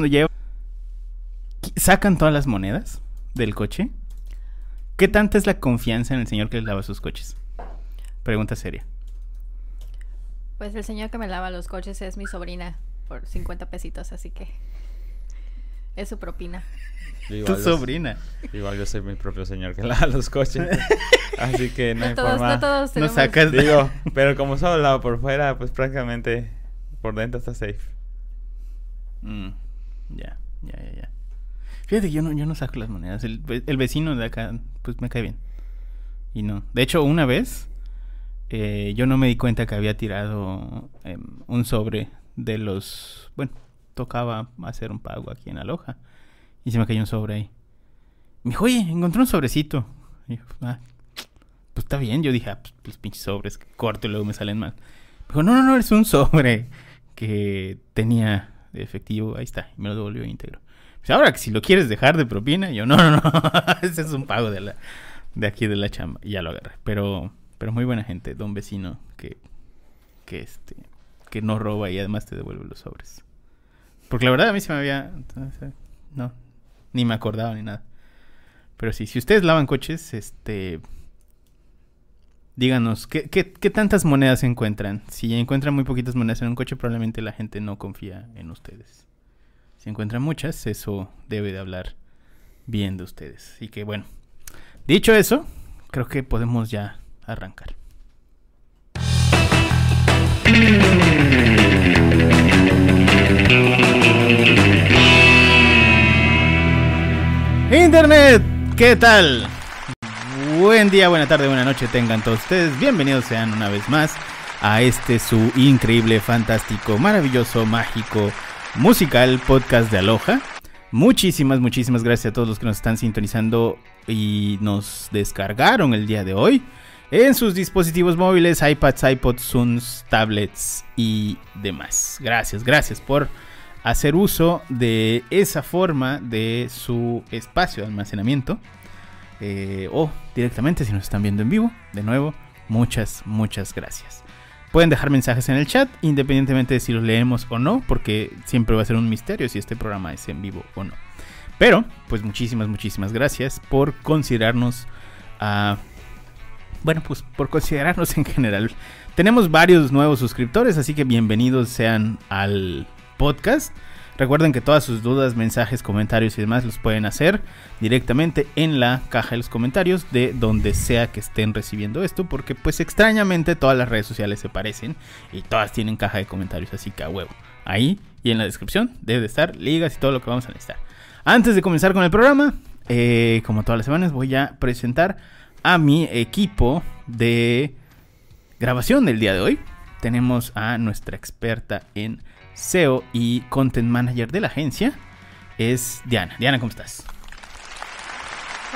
cuando llevan, sacan todas las monedas del coche. ¿Qué tanta es la confianza en el señor que les lava sus coches? Pregunta seria. Pues el señor que me lava los coches es mi sobrina por 50 pesitos, así que es su propina. Tu yo- sobrina. Igual yo soy mi propio señor que lava los coches. Así que no, No hay todos, forma. no todos No tenemos... sacas. Digo, pero como solo lavo por fuera, pues prácticamente por dentro está safe. Mm, ya, ya, ya, ya. Fíjate yo no, yo no saco las monedas. El, el vecino de acá, pues me cae bien. Y no. De hecho, una vez eh, yo no me di cuenta que había tirado em, un sobre de los. Bueno, tocaba hacer un pago aquí en Aloha. Y se me cayó un sobre ahí. Me dijo, oye, encontré un sobrecito. Y yo, ah, pues está bien. Yo dije, ah, pues pinches sobres que corto y luego me salen mal. Me dijo, no, no, no, es un sobre que tenía de efectivo. Ahí está. Me lo devolvió íntegro. Pues ahora que si lo quieres dejar de propina, yo, no, no, no. Ese es un pago de la de aquí de la chamba. Y ya lo agarré. Pero, pero muy buena gente, don vecino, que, que este, que no roba y además te devuelve los sobres. Porque la verdad a mí se me había, no, ni me acordaba ni nada. Pero sí, si ustedes lavan coches, este, díganos, ¿qué, qué, tantas monedas encuentran? Si encuentran muy poquitas monedas en un coche, probablemente la gente no confía en ustedes. Si encuentran muchas, eso debe de hablar bien de ustedes. Así que bueno, dicho eso, creo que podemos ya arrancar. Internet, ¿qué tal? Buen día, buena tarde, buena noche tengan todos ustedes. Bienvenidos sean una vez más a este su increíble, fantástico, maravilloso, mágico, musical podcast de Aloha. Muchísimas, muchísimas gracias a todos los que nos están sintonizando y nos descargaron el día de hoy en sus dispositivos móviles, iPads, iPods, Zooms, tablets y demás. Gracias, gracias por hacer uso de esa forma de su espacio de almacenamiento. Eh, o directamente si nos están viendo en vivo. De nuevo, muchas, muchas gracias. Pueden dejar mensajes en el chat, independientemente de si los leemos o no, porque siempre va a ser un misterio si este programa es en vivo o no. Pero, pues muchísimas, muchísimas gracias por considerarnos a... bueno, pues por considerarnos en general. Tenemos varios nuevos suscriptores, así que bienvenidos sean al podcast. Recuerden que todas sus dudas, mensajes, comentarios y demás los pueden hacer directamente en la caja de los comentarios de donde sea que estén recibiendo esto, porque pues extrañamente todas las redes sociales se parecen y todas tienen caja de comentarios, así que a huevo. Ahí y en la descripción debe de estar ligas y todo lo que vamos a necesitar. Antes de comenzar con el programa, eh, como todas las semanas, voy a presentar a mi equipo de grabación del día de hoy. Tenemos a nuestra experta en SEO y Content Manager de la agencia. Es Diana. Diana, ¿cómo estás?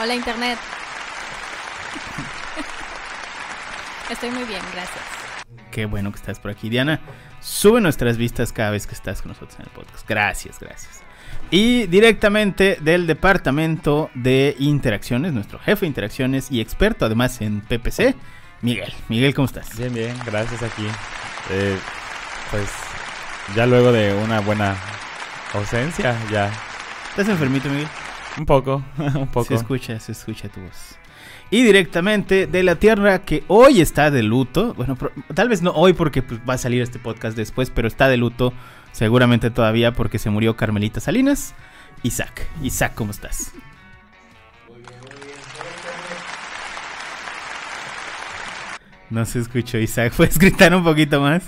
Hola Internet. Estoy muy bien, gracias. Qué bueno que estás por aquí, Diana. Sube nuestras vistas cada vez que estás con nosotros en el podcast. Gracias, gracias. Y directamente del departamento de interacciones, nuestro jefe de interacciones y experto además en PPC, Miguel. Miguel, ¿cómo estás? Bien, bien, gracias aquí. Eh, pues ya luego de una buena ausencia, ya ¿Estás enfermito, Miguel? un poco, un poco. Se escucha, se escucha tu voz. Y directamente de la tierra que hoy está de luto. Bueno, tal vez no hoy porque pues, va a salir este podcast después, pero está de luto seguramente todavía porque se murió Carmelita Salinas. Isaac. Isaac, ¿cómo estás? No se escuchó, Isaac. ¿Puedes gritar un poquito más?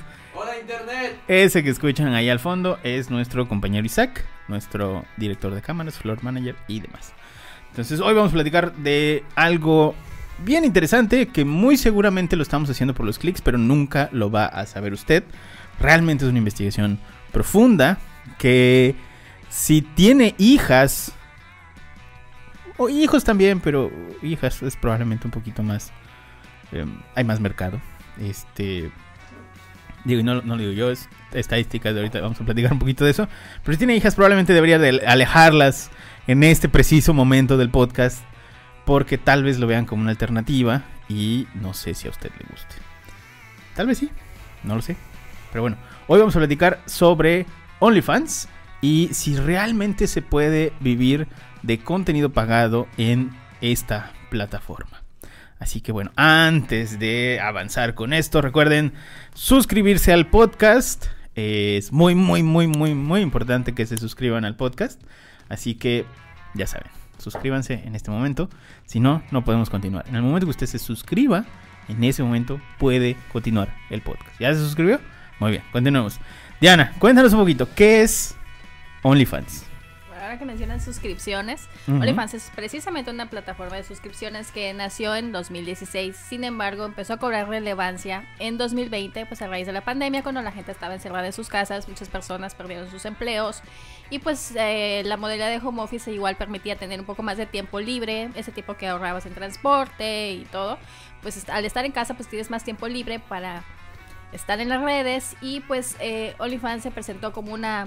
Ese que escuchan ahí al fondo es nuestro compañero Isaac, nuestro director de cámaras, floor manager y demás. Entonces hoy vamos a platicar de algo bien interesante que muy seguramente lo estamos haciendo por los clics, pero nunca lo va a saber usted. Realmente es una investigación profunda que si tiene hijas o hijos también, pero hijas es probablemente un poquito más eh, hay más mercado. Este Digo, y no, no lo digo yo, es estadísticas de ahorita, vamos a platicar un poquito de eso. Pero si tiene hijas, probablemente debería de alejarlas en este preciso momento del podcast, porque tal vez lo vean como una alternativa y no sé si a usted le guste. Tal vez sí, no lo sé. Pero bueno, hoy vamos a platicar sobre OnlyFans y si realmente se puede vivir de contenido pagado en esta plataforma. Así que bueno, antes de avanzar con esto, recuerden suscribirse al podcast. Es muy, muy, muy, muy, muy importante que se suscriban al podcast. Así que ya saben, suscríbanse en este momento. Si no, no podemos continuar. En el momento que usted se suscriba, en ese momento puede continuar el podcast. ¿Ya se suscribió? Muy bien, continuemos. Diana, cuéntanos un poquito, ¿qué es OnlyFans? Ahora que mencionan suscripciones, Ujú. OnlyFans es precisamente una plataforma de suscripciones que nació en 2016. Sin embargo, empezó a cobrar relevancia en 2020, pues a raíz de la pandemia, cuando la gente estaba encerrada en sus casas, muchas personas perdieron sus empleos y pues eh, la modalidad de home office igual permitía tener un poco más de tiempo libre, ese tiempo que ahorrabas en transporte y todo. Pues al estar en casa, pues tienes más tiempo libre para estar en las redes y pues eh, OnlyFans se presentó como una,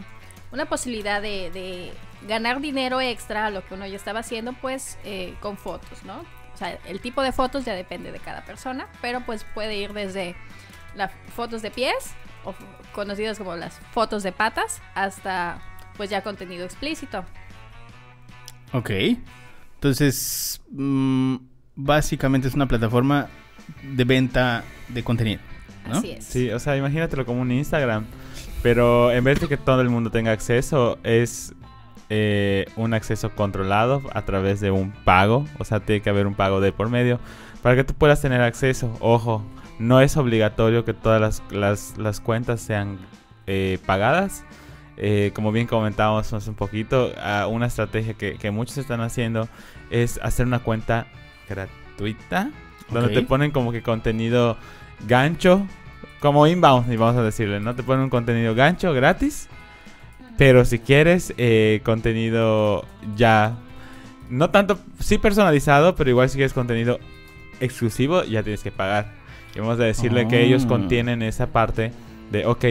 una posibilidad de, de ganar dinero extra a lo que uno ya estaba haciendo pues eh, con fotos, ¿no? O sea, el tipo de fotos ya depende de cada persona, pero pues puede ir desde las fotos de pies, o conocidas como las fotos de patas, hasta pues ya contenido explícito. Ok. Entonces, mm, básicamente es una plataforma de venta de contenido. ¿no? Así es. Sí, o sea, imagínatelo como un Instagram. Pero en vez de que todo el mundo tenga acceso, es eh, un acceso controlado a través de un pago. O sea, tiene que haber un pago de por medio para que tú puedas tener acceso. Ojo, no es obligatorio que todas las, las- las cuentas sean eh, pagadas. Eh, como bien comentábamos hace un poquito, ah, una estrategia que, que muchos están haciendo es hacer una cuenta gratuita. Donde te ponen como que contenido gancho, como inbound, y vamos a decirle, ¿no? Te ponen un contenido gancho gratis, pero si quieres eh, contenido ya, no tanto, sí personalizado, pero igual si quieres contenido exclusivo, ya tienes que pagar. Y vamos a decirle que ellos Oh. contienen esa parte de, ok,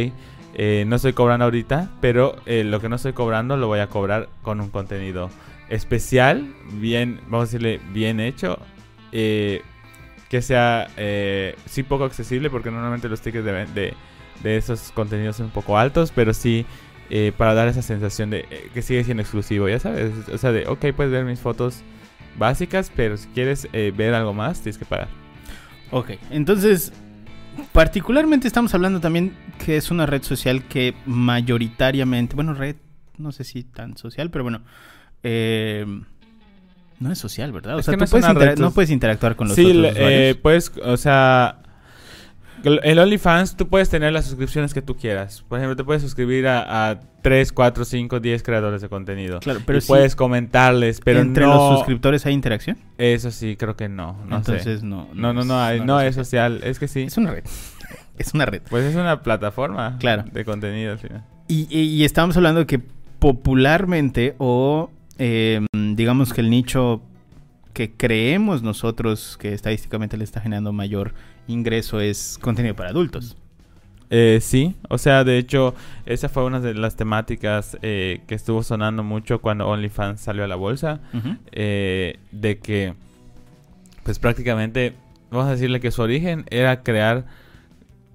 eh, no estoy cobrando ahorita, pero eh, lo que no estoy cobrando lo voy a cobrar con un contenido especial, bien, vamos a decirle, bien hecho. eh, que sea sí poco accesible porque normalmente los tickets de, de, de esos contenidos son un poco altos, pero sí eh, para dar esa sensación de eh, que sigue siendo exclusivo, ya sabes, o sea, de ok, puedes ver mis fotos básicas, pero si quieres eh, ver algo más, tienes que pagar. Ok, entonces, particularmente estamos hablando también que es una red social que mayoritariamente, bueno, red, no sé si tan social, pero bueno, eh, no es social, ¿verdad? O Es sea, tú no es puedes red no puedes interactuar con los sí, otros eh, puedes, o sea, el OnlyFans tú puedes tener las suscripciones que tú quieras. Por ejemplo, te puedes suscribir a, a 3, 4, 5, 10 creadores de contenido. Claro, pero y puedes comentarles, pero entre no... los suscriptores hay interacción. Eso sí, creo que no. No sé. Entonces no. No, no, no, hay, no es es social. Es que sí. Es una red. Es una red. Pues es una plataforma Claro. de contenido al final. Y, y- y estábamos hablando de que popularmente o eh, digamos que el nicho que creemos nosotros que estadísticamente le está generando mayor ingreso es contenido para adultos. Eh, sí, o sea, de hecho, esa fue una de las temáticas eh, que estuvo sonando mucho cuando OnlyFans salió a la bolsa. Eh, de que, pues prácticamente, vamos a decirle que su origen era crear,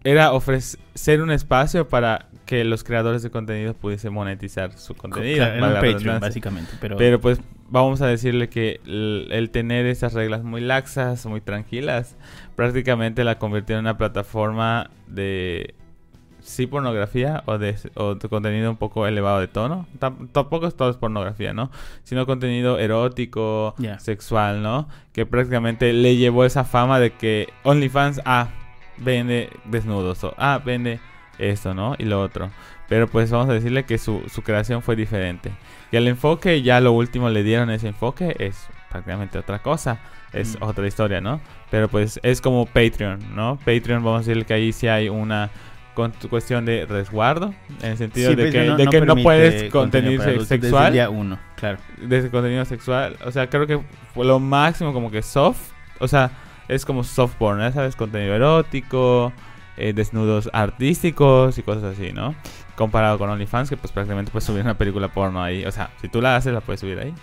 era ofrecer un espacio para que los creadores de contenido pudiesen monetizar su contenido. Claro, era un Patreon, básicamente. Pero, Pero pues vamos a decirle que el, el tener esas reglas muy laxas, muy tranquilas, prácticamente la convirtió en una plataforma de sí pornografía o de, o de contenido un poco elevado de tono. Tam- tampoco es todo es pornografía, ¿no? Sino contenido erótico, sexual, ¿no? Que prácticamente le llevó esa fama de que OnlyFans, ah, vende desnudos, o ah, vende esto, ¿no? Y lo otro. Pero pues vamos a decirle que su, su creación fue diferente. Y el enfoque, ya lo último le dieron ese enfoque, es prácticamente otra cosa. Es Mm. otra historia, ¿no? Pero pues es como Patreon, ¿no? Patreon, vamos a decirle que ahí sí hay una con- cuestión de resguardo, en el sentido Sí, de que, Patreon de que no puedes contenido adultos desde sexual día uno, claro. desde contenido sexual. O sea, creo que fue lo máximo como que soft. O sea, es como soft porn, ¿ya ¿sabes? Contenido erótico, eh, desnudos artísticos y cosas así, ¿no? Comparado con OnlyFans, que pues prácticamente puedes subir una película porno ahí. O sea, si tú la haces, la puedes subir ahí.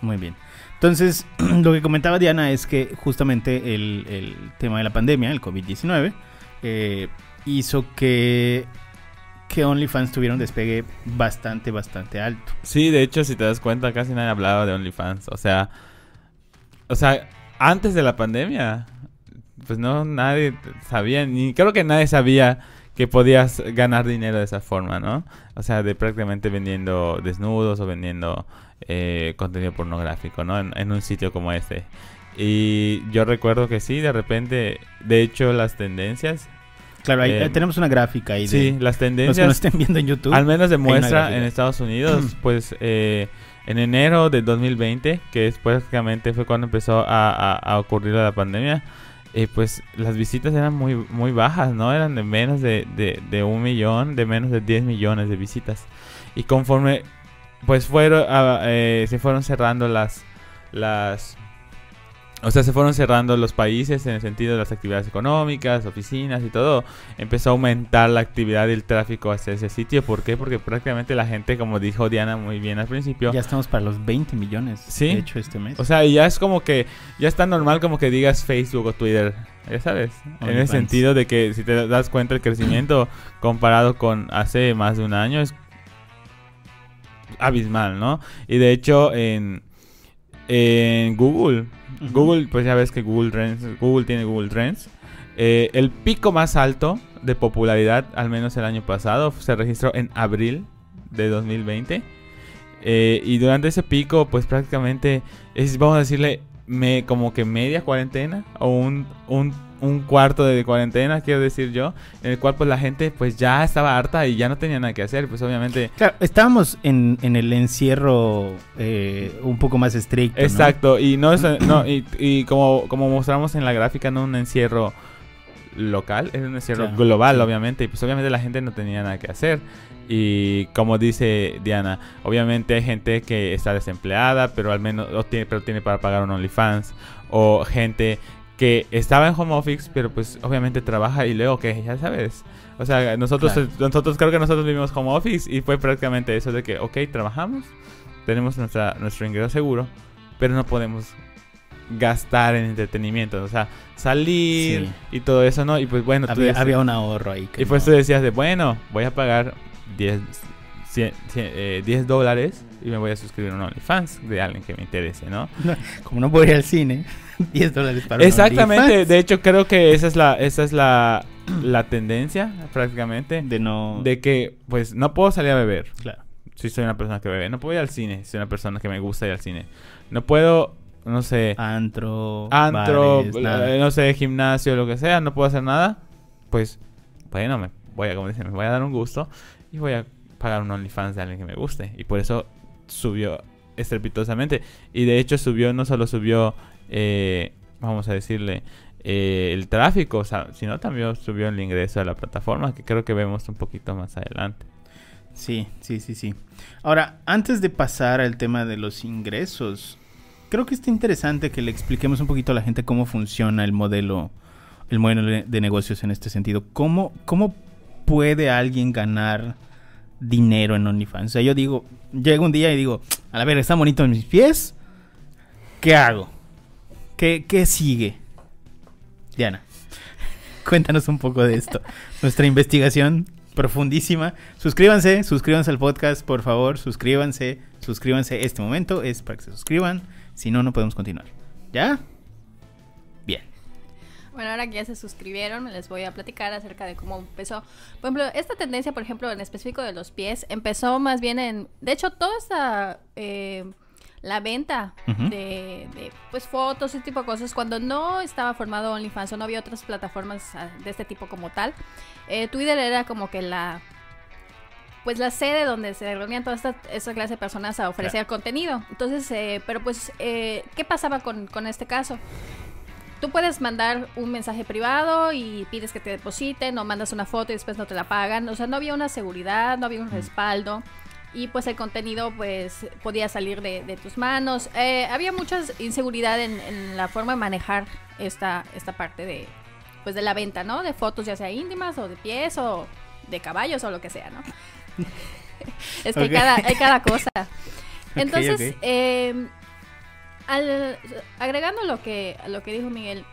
Muy bien. Entonces, lo que comentaba Diana es que justamente el, el tema de la pandemia, el COVID-19, eh, hizo que que OnlyFans tuviera un despegue bastante, bastante alto. Sí, de hecho, si te das cuenta, casi nadie hablaba de OnlyFans. O sea, o sea, antes de la pandemia, pues no, nadie sabía, ni creo que nadie sabía que podías ganar dinero de esa forma, ¿no? O sea, de prácticamente vendiendo desnudos o vendiendo eh, contenido pornográfico, ¿no? En, un sitio como este. Y yo recuerdo que sí, de repente, de hecho, las tendencias. Claro, ahí eh, tenemos una gráfica ahí. De sí, las tendencias. Los que nos estén viendo en YouTube. Al menos demuestra en Estados Unidos, pues eh, en enero de 2020, que es prácticamente fue cuando empezó a, a ocurrir la pandemia eh, pues las visitas eran muy, muy bajas, ¿no? Eran de menos de, de, un millón, de menos de 10 millones de visitas. Y conforme, pues fueron, ah, eh, se fueron cerrando las, las, o sea, se fueron cerrando los países en el sentido de las actividades económicas, oficinas y todo. Empezó a aumentar la actividad y el tráfico hacia ese sitio. ¿Por qué? Porque prácticamente la gente, como dijo Diana muy bien al principio. Ya estamos para los 20 millones. Sí. De hecho, este mes. O sea, ya es como que. Ya está normal como que digas Facebook o Twitter. Ya sabes. en el sentido de que si te das cuenta el crecimiento comparado con hace más de un año es abismal, ¿no? Y de hecho en, en Google Google, pues ya ves que Google Trends, Google tiene Google Trends. Eh, el pico más alto de popularidad, al menos el año pasado, se registró en abril de 2020. Eh, y durante ese pico, pues prácticamente es, vamos a decirle, me, como que media cuarentena o un, un un cuarto de cuarentena, quiero decir yo, en el cual pues la gente pues ya estaba harta y ya no tenía nada que hacer, pues obviamente... Claro, estábamos en, en el encierro eh, un poco más estricto. Exacto, y no, es, no y, y, como, como mostramos en la gráfica, no un encierro local, es un encierro global obviamente, y pues obviamente la gente no tenía nada que hacer. Y como dice Diana, obviamente hay gente que está desempleada, pero al menos tiene, pero tiene para pagar un OnlyFans. O gente que estaba en home office, pero pues obviamente trabaja y luego que ya sabes. O sea, nosotros, nosotros creo que nosotros vivimos home office y fue prácticamente eso de que, ok, trabajamos, tenemos nuestra, nuestro ingreso seguro, pero no podemos gastar en entretenimiento, o sea, salir y todo eso, ¿no? Y pues bueno, había, había un ahorro ahí. Y pues tú decías de, bueno, voy a pagar 10, 10 eh, dólares y me voy a suscribir a un OnlyFans de alguien que me interese, ¿no? como no puedo ir al cine, 10 dólares para Exactamente, de hecho creo que esa es la, esa es la, la tendencia prácticamente. De no... De que pues no puedo salir a beber. Claro. Si soy una persona que bebe. No puedo ir al cine, si soy una persona que me gusta ir al cine. No puedo, no sé... Antro, Antro, no sé, gimnasio, lo que sea. No puedo hacer nada. Pues, bueno, me voy a, como dicen, me voy a dar un gusto y voy a pagar un OnlyFans de alguien que me guste. Y por eso subió estrepitosamente. Y de hecho subió, no solo subió, eh, vamos a decirle, eh, el tráfico, sino también subió el ingreso a la plataforma, que creo que vemos un poquito más adelante. Sí, sí, sí, sí. Ahora, antes de pasar al tema de los ingresos, creo que está interesante que le expliquemos un poquito a la gente cómo funciona el modelo, el modelo de negocios en este sentido. ¿Cómo, cómo puede alguien ganar dinero en OnlyFans. O sea, yo digo, llego un día y digo, a ver, está bonito en mis pies. ¿Qué hago? ¿Qué, qué sigue? Diana, cuéntanos un poco de esto. Nuestra investigación profundísima. Suscríbanse, suscríbanse al podcast, por favor, suscríbanse, suscríbanse. Este momento es para que se suscriban, si no, no podemos continuar. ¿Ya? Bueno, ahora que ya se suscribieron, les voy a platicar acerca de cómo empezó. Por ejemplo, esta tendencia, por ejemplo, en específico de los pies, empezó más bien en... De hecho, toda esta... Eh, la venta de, pues fotos y tipo de cosas cuando no estaba formado OnlyFans o no había otras plataformas ah, de este tipo como tal eh, Twitter era como que la pues la sede donde se reunían toda esta, esta clase de personas a ofrecer contenido. Entonces eh, pero pues qué pasaba con, con este caso Tú puedes mandar un mensaje privado y pides que te depositen o mandas una foto y después no te la pagan. O sea, no había una seguridad, no había un respaldo y pues el contenido pues podía salir de, tus manos. Eh, había mucha inseguridad en, la forma de manejar esta, esta parte de pues de la venta, ¿no? De fotos ya sea íntimas o de pies o de caballos o lo que sea, ¿no? es que hay, cada, hay cada cosa. Entonces, Eh, al, agregando lo que, lo que dijo Miguel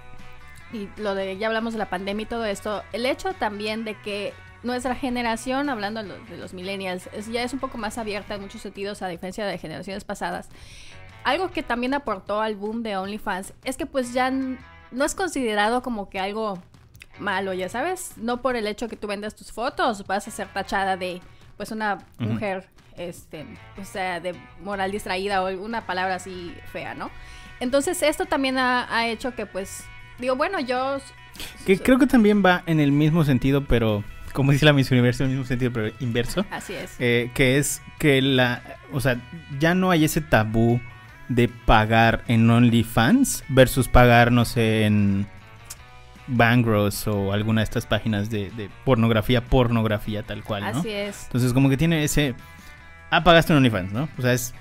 y lo de ya hablamos de la pandemia y todo esto, el hecho también de que nuestra generación, hablando de los, de los millennials, es- ya es un poco más abierta en muchos sentidos a diferencia de generaciones pasadas. Algo que también aportó al boom de OnlyFans es que pues ya no es considerado como que algo malo, ya sabes, no por el hecho que tú vendas tus fotos vas a ser tachada de pues una mujer este, o sea, de moral distraída o alguna palabra así fea, ¿no? Entonces esto también ha, ha hecho que pues digo, bueno, yo Que creo que también va en el mismo sentido, pero como dice la Miss Universo, en el mismo sentido, pero inverso. así es. eh, que es que la, o sea, ya no hay ese tabú de pagar en OnlyFans versus pagar, no sé, en Bangros o alguna de estas páginas de, de pornografía, pornografía tal cual, ¿no? Así es. Entonces como que tiene ese, ah, pagaste en OnlyFans, ¿no? O sea, es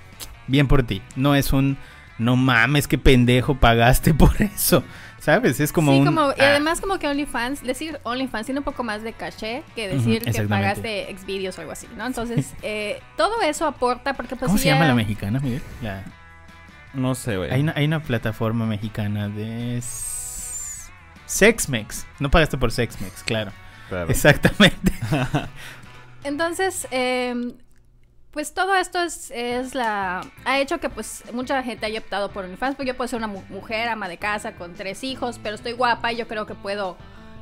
bien por ti, no es un, no mames, qué pendejo pagaste por eso, ¿sabes? Es como sí, un... como, y ah, además como que OnlyFans, decir OnlyFans tiene un poco más de caché que decir que pagaste Xvideos o algo así, ¿no? Entonces, eh, todo eso aporta porque pues ¿Cómo se llama la mexicana, Miguel? La- No sé, güey. Hay una, hay una plataforma mexicana de Sexmex. No pagaste por Sexmex, claro. Claro. Exactamente. Entonces, eh, pues todo esto es, es la ha hecho que pues mucha gente haya optado por OnlyFans, porque yo puedo ser una mu- mujer, ama de casa, con tres hijos, pero estoy guapa y yo creo que puedo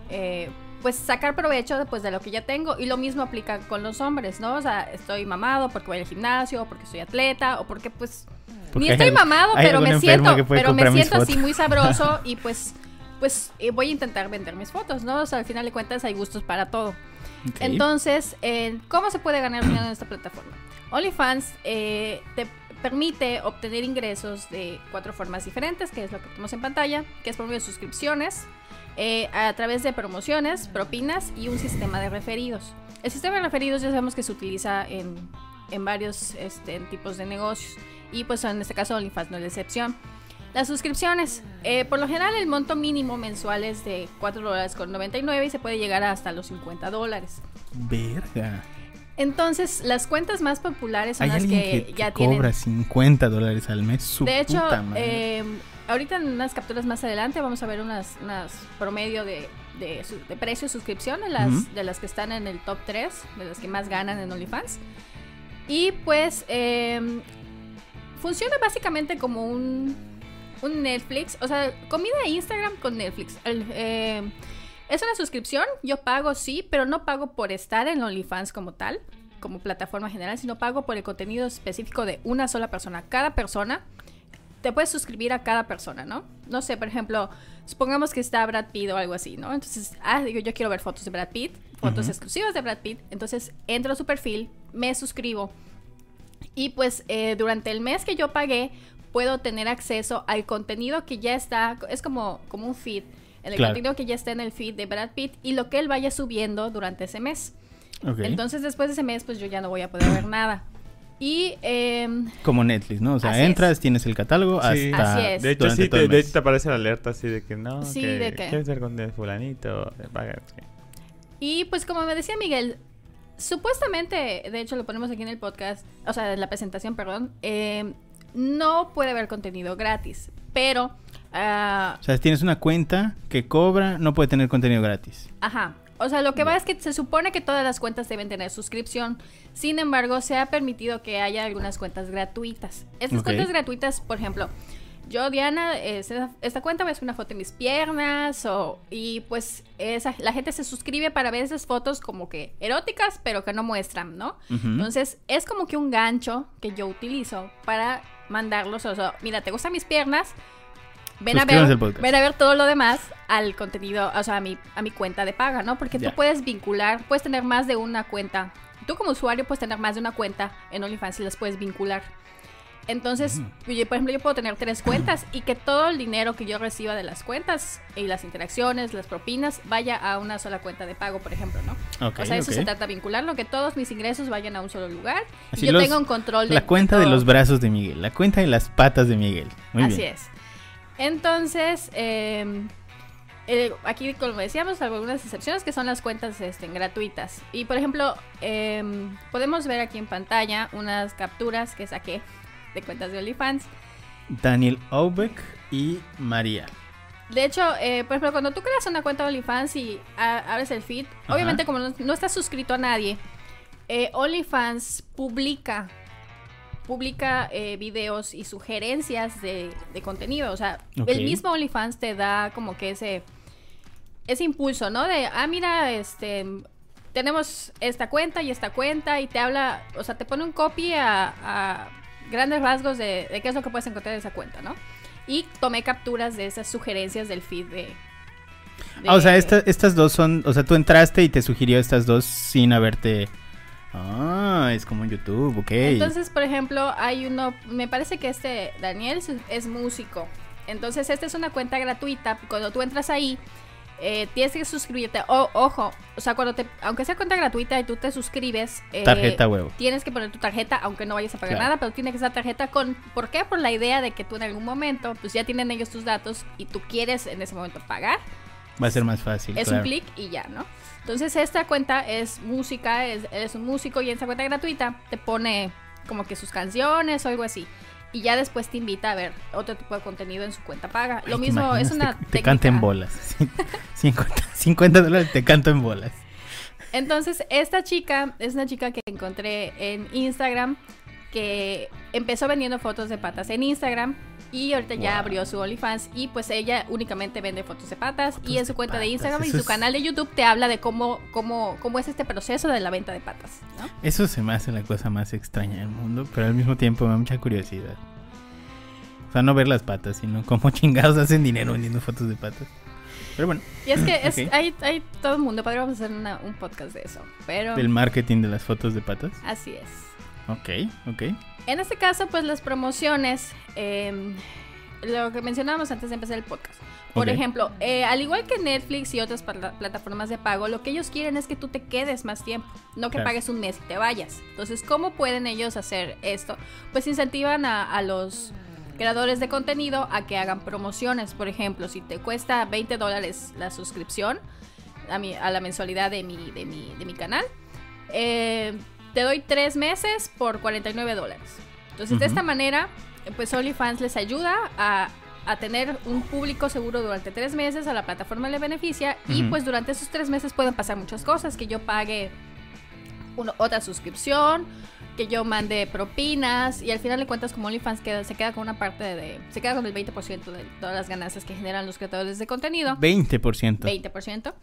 eh, pues sacar provecho pues, de lo que ya tengo. Y lo mismo aplica con los hombres, ¿no? O sea, estoy mamado porque voy al gimnasio, o porque soy atleta, o porque pues Porque ni estoy mamado, hay pero me siento, pero me siento así muy sabroso y pues pues eh, voy a intentar vender mis fotos, ¿no? O sea, al final de cuentas hay gustos para todo. Ok. Entonces, eh, ¿cómo se puede ganar dinero en esta plataforma? OnlyFans eh, te permite obtener ingresos de cuatro formas diferentes, que es lo que tenemos en pantalla, que es por medio de suscripciones, eh, a través de promociones, propinas y un sistema de referidos. El sistema de referidos ya sabemos que se utiliza en, en varios este, tipos de negocios y pues en este caso OnlyFans no es la excepción. Las suscripciones, eh, por lo general el monto mínimo mensual es de 4 dólares con 99 y se puede llegar hasta los 50 dólares. Verga. Entonces, las cuentas más populares son Hay las alguien que, que, ya que tienen. cobra 50 dólares al mes. Su de hecho, puta madre. eh, ahorita en unas capturas más adelante vamos a ver unas, unas promedio de, de, de precio de suscripción de las, de las que están en el top 3, de las que más ganan en OnlyFans. Y pues eh, funciona básicamente como un, un Netflix, o sea, comida de Instagram con Netflix. El, eh, es una suscripción, yo pago sí, pero no pago por estar en OnlyFans como tal, como plataforma general, sino pago por el contenido específico de una sola persona. Cada persona te puedes suscribir a cada persona, ¿no? No sé, por ejemplo, supongamos que está Brad Pitt o algo así, ¿no? Entonces, ah, digo, yo quiero ver fotos de Brad Pitt, fotos exclusivas de Brad Pitt. Entonces, entro a su perfil, me suscribo. Y pues eh, durante el mes que yo pagué, puedo tener acceso al contenido que ya está, es como, como un feed, el Claro. contenido que ya está en el feed de Brad Pitt y lo que él vaya subiendo durante ese mes. Entonces, después de ese mes, pues yo ya no voy a poder ver nada. Y em, Como Netflix, ¿no? O sea, es. entras, tienes el catálogo Sí. hasta. Así es. De hecho, sí, te, el de hecho te aparece la alerta así de que no, Sí, que de que- quieres ver con de fulanito, sí. Y pues como me decía Miguel, supuestamente, de hecho lo ponemos aquí en el podcast, o sea, en la presentación, perdón, eh, no puede haber contenido gratis, pero, ah, O sea, si tienes una cuenta que cobra, no puede tener contenido gratis. ajá, o sea, lo que va es que se supone que todas las cuentas deben tener suscripción, sin embargo, se ha permitido que haya algunas cuentas gratuitas. Estas cuentas gratuitas, por ejemplo, yo, Diana, esta, esta cuenta a hacer una foto de mis piernas o, y pues esa, la gente se suscribe para ver esas fotos como que eróticas, pero que no muestran, ¿no? Entonces es como que un gancho que yo utilizo para mandarlos, o sea, mira, ¿te gustan mis piernas? Ven a, ver, ven a ver todo lo demás al contenido, o sea, a mi, a mi cuenta de paga, ¿no? Porque Ya. tú puedes vincular, puedes tener más de una cuenta. Tú como usuario puedes tener más de una cuenta en OnlyFans y las puedes vincular. Entonces, yo, por ejemplo, yo puedo tener tres cuentas y que todo el dinero que yo reciba de las cuentas y las interacciones, las propinas, vaya a una sola cuenta de pago, por ejemplo, ¿no? Ok, o sea, eso se trata de vincularlo, que todos mis ingresos vayan a un solo lugar Así y yo los- tenga un control de La cuenta de los brazos de Miguel, la cuenta de las patas de Miguel. Muy Así bien. es. Entonces, eh, eh, aquí, como decíamos, algunas excepciones que son las cuentas este, gratuitas. Y, por ejemplo, eh, podemos ver aquí en pantalla unas capturas que saqué de cuentas de OnlyFans. Daniel Aubeck y María. De hecho, eh, por ejemplo, cuando tú creas una cuenta de OnlyFans y abres el feed, Ajá. obviamente como no, no estás suscrito a nadie, eh, OnlyFans publica publica eh, videos y sugerencias de, de contenido. O sea, el mismo OnlyFans te da como que ese ese impulso, ¿no? De, ah, mira, este, tenemos esta cuenta y esta cuenta y te habla, o sea, te pone un copy a, a grandes rasgos de, de qué es lo que puedes encontrar en esa cuenta, ¿no? Y tomé capturas de esas sugerencias del feed de... de- Ah, o sea, esta- estas dos son, o sea, tú entraste y te sugirió estas dos sin haberte... Ah, es como en YouTube, ok. Entonces, por ejemplo, hay uno, me parece que este Daniel es, es músico. Entonces, esta es una cuenta gratuita. Cuando tú entras ahí, eh, tienes que suscribirte. O, ojo, o sea, cuando te, aunque sea cuenta gratuita y tú te suscribes, eh, Tarjeta huevo. tienes que poner tu tarjeta, aunque no vayas a pagar Claro. nada, pero tiene que ser tarjeta con, ¿por qué? Por la idea de que tú en algún momento, pues ya tienen ellos tus datos y tú quieres en ese momento pagar. Va a ser más fácil. Es claro. un clic y ya, ¿no? Entonces esta cuenta es música, es, eres un músico y en esa cuenta gratuita te pone como que sus canciones o algo así. Y ya después te invita a ver otro tipo de contenido en su cuenta paga. Ay, Lo ¿te mismo es una Te, canta en bolas. 50, 50 dólares te canto en bolas. Entonces, esta chica es una chica que encontré en Instagram que empezó vendiendo fotos de patas en Instagram y ahorita ya abrió su OnlyFans y pues ella únicamente vende fotos de patas Fotos y en su cuenta de Instagram y su es- canal de YouTube te habla de cómo, cómo, cómo es este proceso de la venta de patas, ¿no? Eso se me hace la cosa más extraña del mundo, pero al mismo tiempo me da mucha curiosidad. O sea, no ver las patas, sino cómo chingados hacen dinero vendiendo fotos de patas. Pero bueno, Y es que es, hay, hay todo el mundo, podríamos hacer una- un podcast de eso, pero del marketing de las fotos de patas. así es. Ok, ok. En este caso, pues las promociones, eh, lo que mencionábamos antes de empezar el podcast. Por ejemplo, eh, al igual que Netflix y otras pla- plataformas de pago, lo que ellos quieren es que tú te quedes más tiempo, no que Claro. pagues un mes y te vayas. Entonces, ¿cómo pueden ellos hacer esto? Pues incentivan a, a los creadores de contenido a que hagan promociones. Por ejemplo, si te cuesta 20 dólares la suscripción a, mi, a la mensualidad de mi, de mi, de mi canal, eh, te doy tres meses por 49 dólares. Entonces, de esta manera, pues OnlyFans les ayuda a, a tener un público seguro durante tres meses, a la plataforma le beneficia y pues durante esos tres meses pueden pasar muchas cosas, que yo pague uno- otra suscripción, que yo mande propinas y al final de cuentas como OnlyFans queda, se queda con una parte de... se queda con el 20% de todas las ganancias que generan los creadores de contenido. 20%. 20%.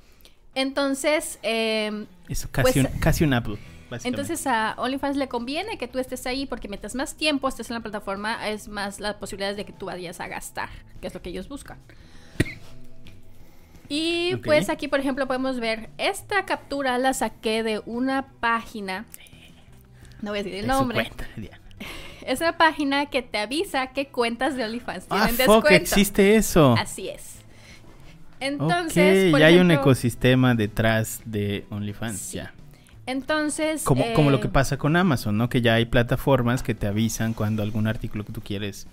Entonces, eh, Eso casi, Pues, un, casi un Apple. Entonces a OnlyFans le conviene que tú estés ahí porque mientras más tiempo estés en la plataforma es más las posibilidades de que tú vayas a gastar, que es lo que ellos buscan. Y pues aquí, por ejemplo, podemos ver esta captura la saqué de una página. No voy a decir De el nombre. Es una página que te avisa qué cuentas de OnlyFans Ah, tienen fuck, descuento. existe eso. Así es. Entonces, ok, por ya hay un ecosistema detrás de OnlyFans, Sí. ya. Entonces, Como, como lo eh, que pasa con Amazon, ¿no? Que ya hay plataformas que te avisan cuando algún artículo que tú quieres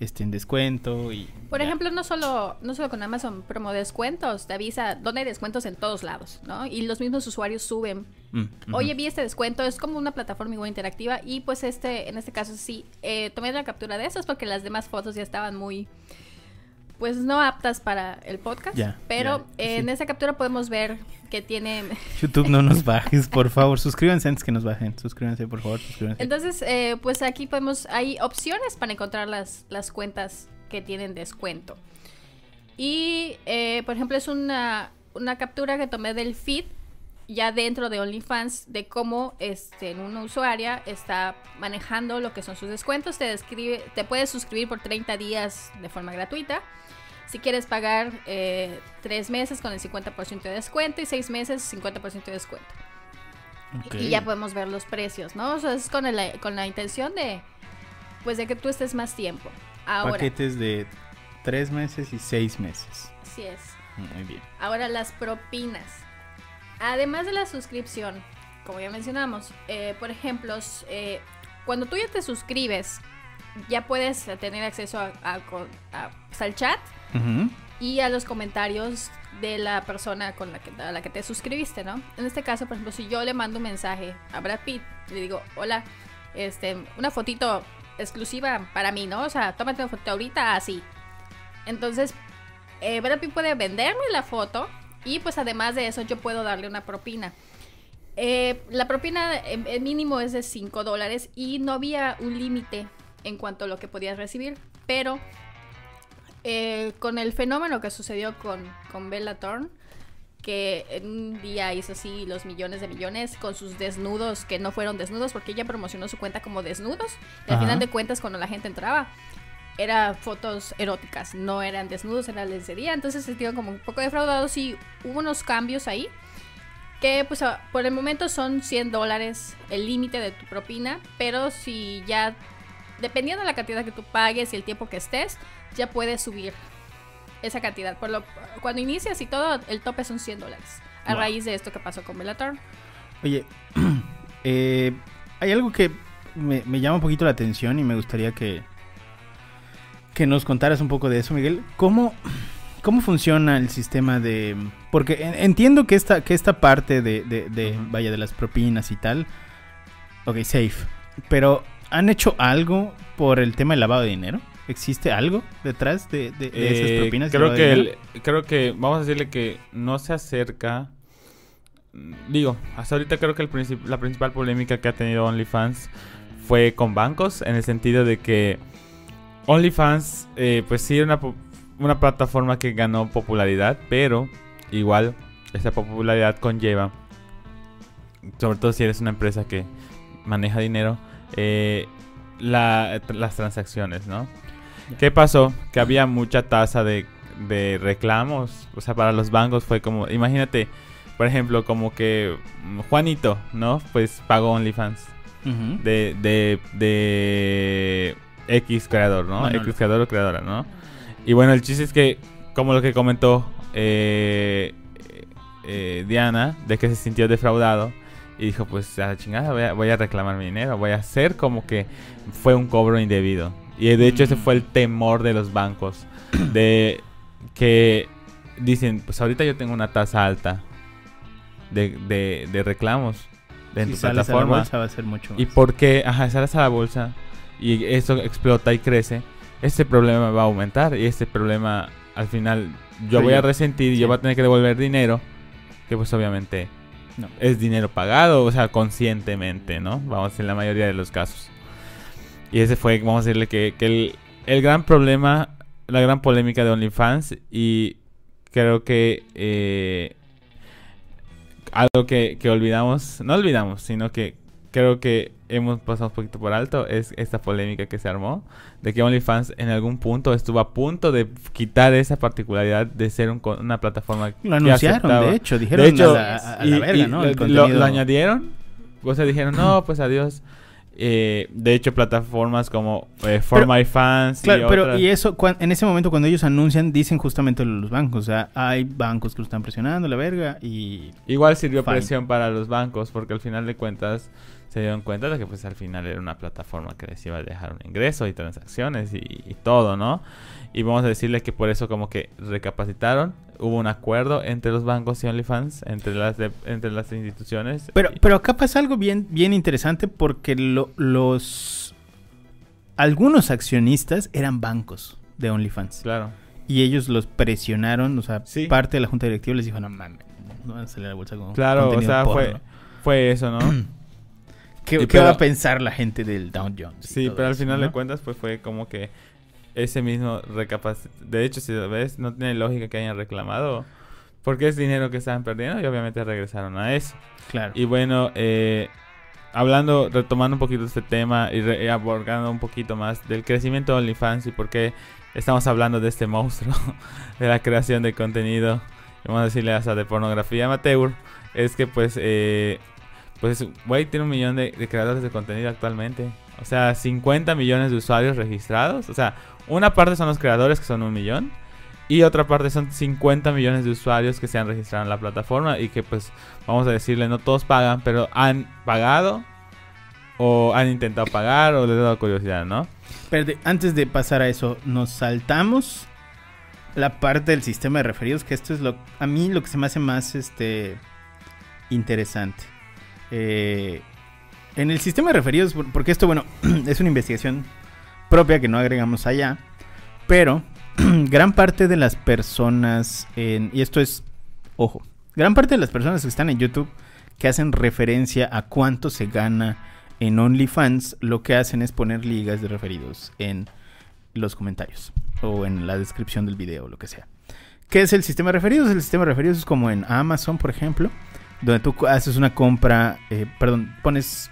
esté en descuento y... Por ya. ejemplo, no solo, no solo con Amazon promo descuentos, te avisa dónde hay descuentos en todos lados, ¿no? Y los mismos usuarios suben. Mm. Oye, vi este descuento, es como una plataforma igual interactiva y pues este, en este caso sí, eh, tomé la captura de esas porque las demás fotos ya estaban muy, pues no aptas para el podcast. Ya, pero ya, sí. en esa captura podemos ver que tienen... YouTube no nos bajes, por favor. Suscríbanse antes que nos bajen. Suscríbanse, por favor. Suscríbanse. Entonces, eh, pues aquí podemos, hay opciones para encontrar las, las cuentas que tienen descuento. Y, eh, por ejemplo, es una, una captura que tomé del feed ya dentro de OnlyFans de cómo este, una usuaria está manejando lo que son sus descuentos. Te, describe, te puedes suscribir por 30 días de forma gratuita. Si quieres pagar eh, 3 meses con el 50% de descuento y 6 meses 50% de descuento. Y ya podemos ver los precios, ¿no? O sea, es con, el- con la intención de, pues, de que tú estés más tiempo. Ahora, Paquetes de tres meses y seis meses. así es. Muy bien. Ahora las propinas. Además de la suscripción, como ya mencionamos, eh, por ejemplo, eh, cuando tú ya te suscribes, ya puedes tener acceso a, a co- a- pues, al chat Y a los comentarios de la persona con la que, a la que te suscribiste, ¿no? En este caso, por ejemplo, si yo le mando un mensaje a Brad Pitt, le digo, hola, este, una fotito exclusiva para mí, ¿no? O sea, tómate una foto ahorita así. Entonces, eh, Brad Pitt puede venderme la foto y pues además de eso yo puedo darle una propina. Eh, la propina el mínimo es de 5 dólares y no había un límite en cuanto a lo que podías recibir, pero eh, con el fenómeno que sucedió con, con Bella Thorne, que en un día hizo así los millones de millones con sus desnudos que no fueron desnudos porque ella promocionó su cuenta como desnudos y al final de cuentas cuando la gente entraba eran fotos eróticas, no eran desnudos, era lencería, entonces se sintieron como un poco defraudados y hubo unos cambios ahí que pues a- por el momento son 100 dólares el límite de tu propina, pero si ya, dependiendo de la cantidad que tú pagues y el tiempo que estés, ya puedes subir esa cantidad. Por lo, cuando inicias y todo, el tope son 100 dólares. A Wow. raíz de esto que pasó con Bellator. Oye, eh, hay algo que me, me llama un poquito la atención y me gustaría que, que nos contaras un poco de eso, Miguel. ¿Cómo, cómo funciona el sistema de...? Porque en- entiendo que esta, que esta parte de, de, vaya, de las propinas y tal, ok, safe. Pero, ¿han hecho algo por el tema del lavado de dinero? ¿Existe algo detrás de, de- de esas Eh, propinas? creo que el- creo que vamos a decirle que no se acerca mm, digo hasta ahorita creo que el princip- la principal polémica que ha tenido OnlyFans fue con bancos en el sentido de que OnlyFans eh, pues sí era una, una plataforma que ganó popularidad pero igual esa popularidad conlleva sobre todo si eres una empresa que maneja dinero eh, la- las transacciones no ¿Qué pasó? Que había mucha tasa de, de reclamos. O sea, para los bancos fue como, imagínate, por ejemplo, como que Juanito, ¿no? Pues pagó OnlyFans de, de, de X creador, ¿no? Manolo. X creador o creadora, ¿no? Y bueno, el chiste es que, como lo que comentó eh, eh, Diana, de que se sintió defraudado. Y dijo, pues a la chingada, voy a, voy a reclamar mi dinero. Voy a hacer como que fue un cobro indebido. Y de hecho ese Mm. fue el temor de los bancos. De que dicen, pues ahorita yo tengo una tasa alta de, de, de reclamos de en Si tu sales a la plataforma. bolsa va a ser mucho ¿Y más. por qué? Ajá, sales a la bolsa y eso explota y crece. Este problema va a aumentar y este problema al final yo voy a resentir y Sí. yo voy a tener que devolver dinero que pues obviamente No. es dinero pagado, o sea, conscientemente, ¿no? Vamos en la mayoría de los casos. Y ese fue, vamos a decirle que, que el, el gran problema, la gran polémica de OnlyFans y creo que eh, algo que, que olvidamos, no olvidamos, sino que creo que hemos pasado un poquito por alto es esta polémica que se armó de que OnlyFans en algún punto estuvo a punto de quitar esa particularidad de ser un una plataforma Lo que anunciaron, aceptaba. de hecho, dijeron De hecho, a la, a- y- verga, ¿no? lo- lo añadieron, o sea, dijeron, no, pues adiós. Eh, de hecho, plataformas como eh, For Pero- My Fans Claro, y pero otras. y eso, cuan- en ese momento cuando ellos anuncian, dicen justamente los bancos. O sea, hay bancos que lo están presionando, la verga, y... Igual sirvió Fine. presión para los bancos porque al final de cuentas se dieron cuenta de que pues al final era una plataforma que les iba a dejar un ingreso y transacciones y, y todo, ¿no? Y vamos a decirle que por eso como que recapacitaron, hubo un acuerdo entre los bancos y OnlyFans, entre las de- entre las instituciones. Pero, pero acá pasa algo bien, bien interesante porque lo- los... Algunos accionistas eran bancos de OnlyFans. claro. Y ellos los presionaron, o sea, Sí. parte de la junta directiva les dijo, no mames, no van a salir a la bolsa con Claro, o sea, fue, porno". fue eso, ¿no? ¿Qué, qué pero- va a pensar la gente del Dow Jones? Sí, pero al final ¿no? de cuentas pues fue como que ese mismo recapaz... De hecho, si lo ves, no tiene lógica que hayan reclamado. Porque es dinero que estaban perdiendo y obviamente regresaron a eso. Claro. Y bueno, eh, hablando, retomando un poquito este tema y, re- y abordando un poquito más del crecimiento de OnlyFans y por qué estamos hablando de este monstruo de la creación de contenido, vamos a decirle hasta de pornografía amateur, es que pues, eh, pues, güey, tiene un millón de, de creadores de contenido actualmente. O sea, 50 millones de usuarios registrados. O sea, una parte son los creadores que son un millón. Y otra parte son 50 millones de usuarios que se han registrado en la plataforma y que pues vamos a decirle, no todos pagan, pero han pagado o han intentado pagar o les ha dado curiosidad, ¿no? Espérate, antes de pasar a eso, nos saltamos la parte del sistema de referidos, que esto es lo a mí lo que se me hace más este interesante. Eh, en el sistema de referidos, por- porque esto, bueno, es una investigación propia que no agregamos allá, pero gran parte de las personas, en, y esto es, ojo, gran parte de las personas que están en YouTube que hacen referencia a cuánto se gana en OnlyFans, lo que hacen es poner ligas de referidos en los comentarios o en la descripción del video o lo que sea. ¿Qué es el sistema de referidos? El sistema de referidos es como en Amazon, por ejemplo, donde tú haces una compra, eh, perdón, pones,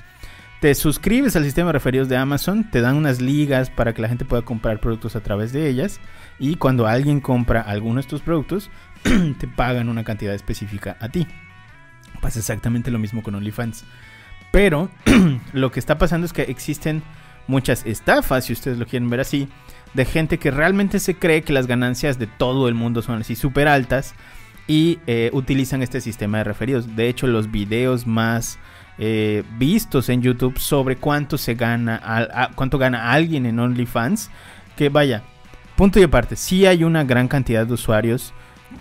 te suscribes al sistema de referidos de Amazon, te dan unas ligas para que la gente pueda comprar productos a través de ellas y cuando alguien compra alguno de estos productos, te pagan una cantidad específica a ti. Pasa exactamente lo mismo con OnlyFans. Pero lo que está pasando es que existen muchas estafas, si ustedes lo quieren ver así, de gente que realmente se cree que las ganancias de todo el mundo son así súper altas y eh, utilizan este sistema de referidos. De hecho, los videos más eh, vistos en YouTube sobre cuánto se gana, cuánto gana alguien en OnlyFans, que vaya, punto y aparte, sí hay una gran cantidad de usuarios